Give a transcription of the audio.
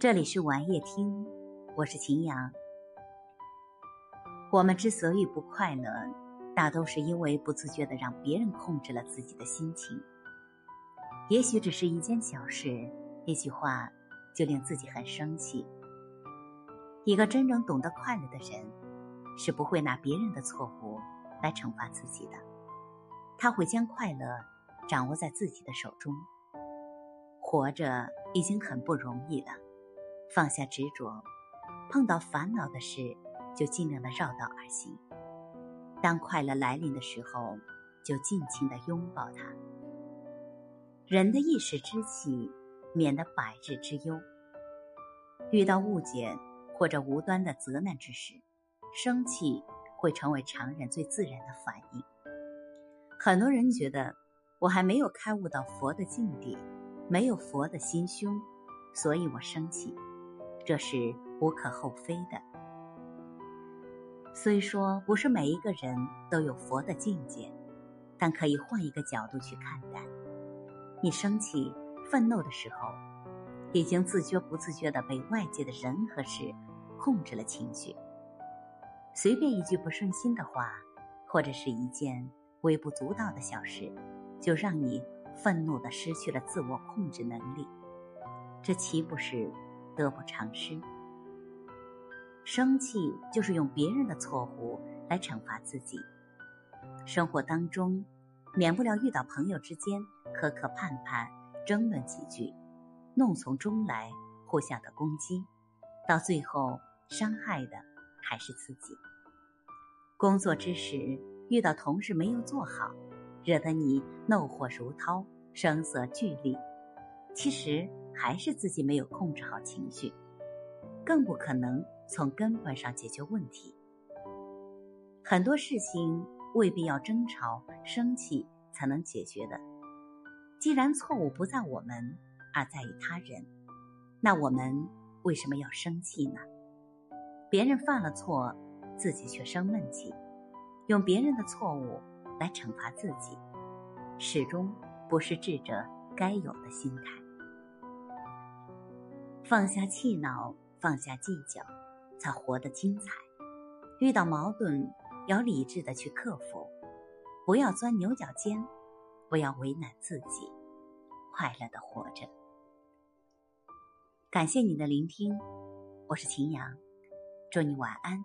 这里是晚夜听，我是秦阳。我们之所以不快乐，大都是因为不自觉的让别人控制了自己的心情。也许只是一件小事，一句话，就令自己很生气。一个真正懂得快乐的人，是不会拿别人的错误来惩罚自己的。他会将快乐掌握在自己的手中。活着已经很不容易了。放下执着，碰到烦恼的事就尽量的绕道而行。当快乐来临的时候，就尽情的拥抱它。人的一时之气，免得百日之忧。遇到误解或者无端的责难之时，生气会成为常人最自然的反应。很多人觉得我还没有开悟到佛的境地，没有佛的心胸，所以我生气。这是无可厚非的。虽说不是每一个人都有佛的境界，但可以换一个角度去看待。你生气、愤怒的时候，已经自觉不自觉的被外界的人和事控制了情绪。随便一句不顺心的话，或者是一件微不足道的小事，就让你愤怒的失去了自我控制能力。这岂不是？得不偿失。生气就是用别人的错误来惩罚自己。生活当中，免不了遇到朋友之间磕磕绊绊、争论几句，怒从中来，互相的攻击，到最后伤害的还是自己。工作之时遇到同事没有做好，惹得你怒火如涛、声色俱厉，其实。还是自己没有控制好情绪，更不可能从根本上解决问题。很多事情未必要争吵、生气才能解决的。既然错误不在我们，而在于他人，那我们为什么要生气呢？别人犯了错，自己却生闷气，用别人的错误来惩罚自己，始终不是智者该有的心态。放下气恼，放下计较，才活得精彩。遇到矛盾，要理智的去克服，不要钻牛角尖，不要为难自己，快乐的活着。感谢你的聆听，我是秦阳，祝你晚安。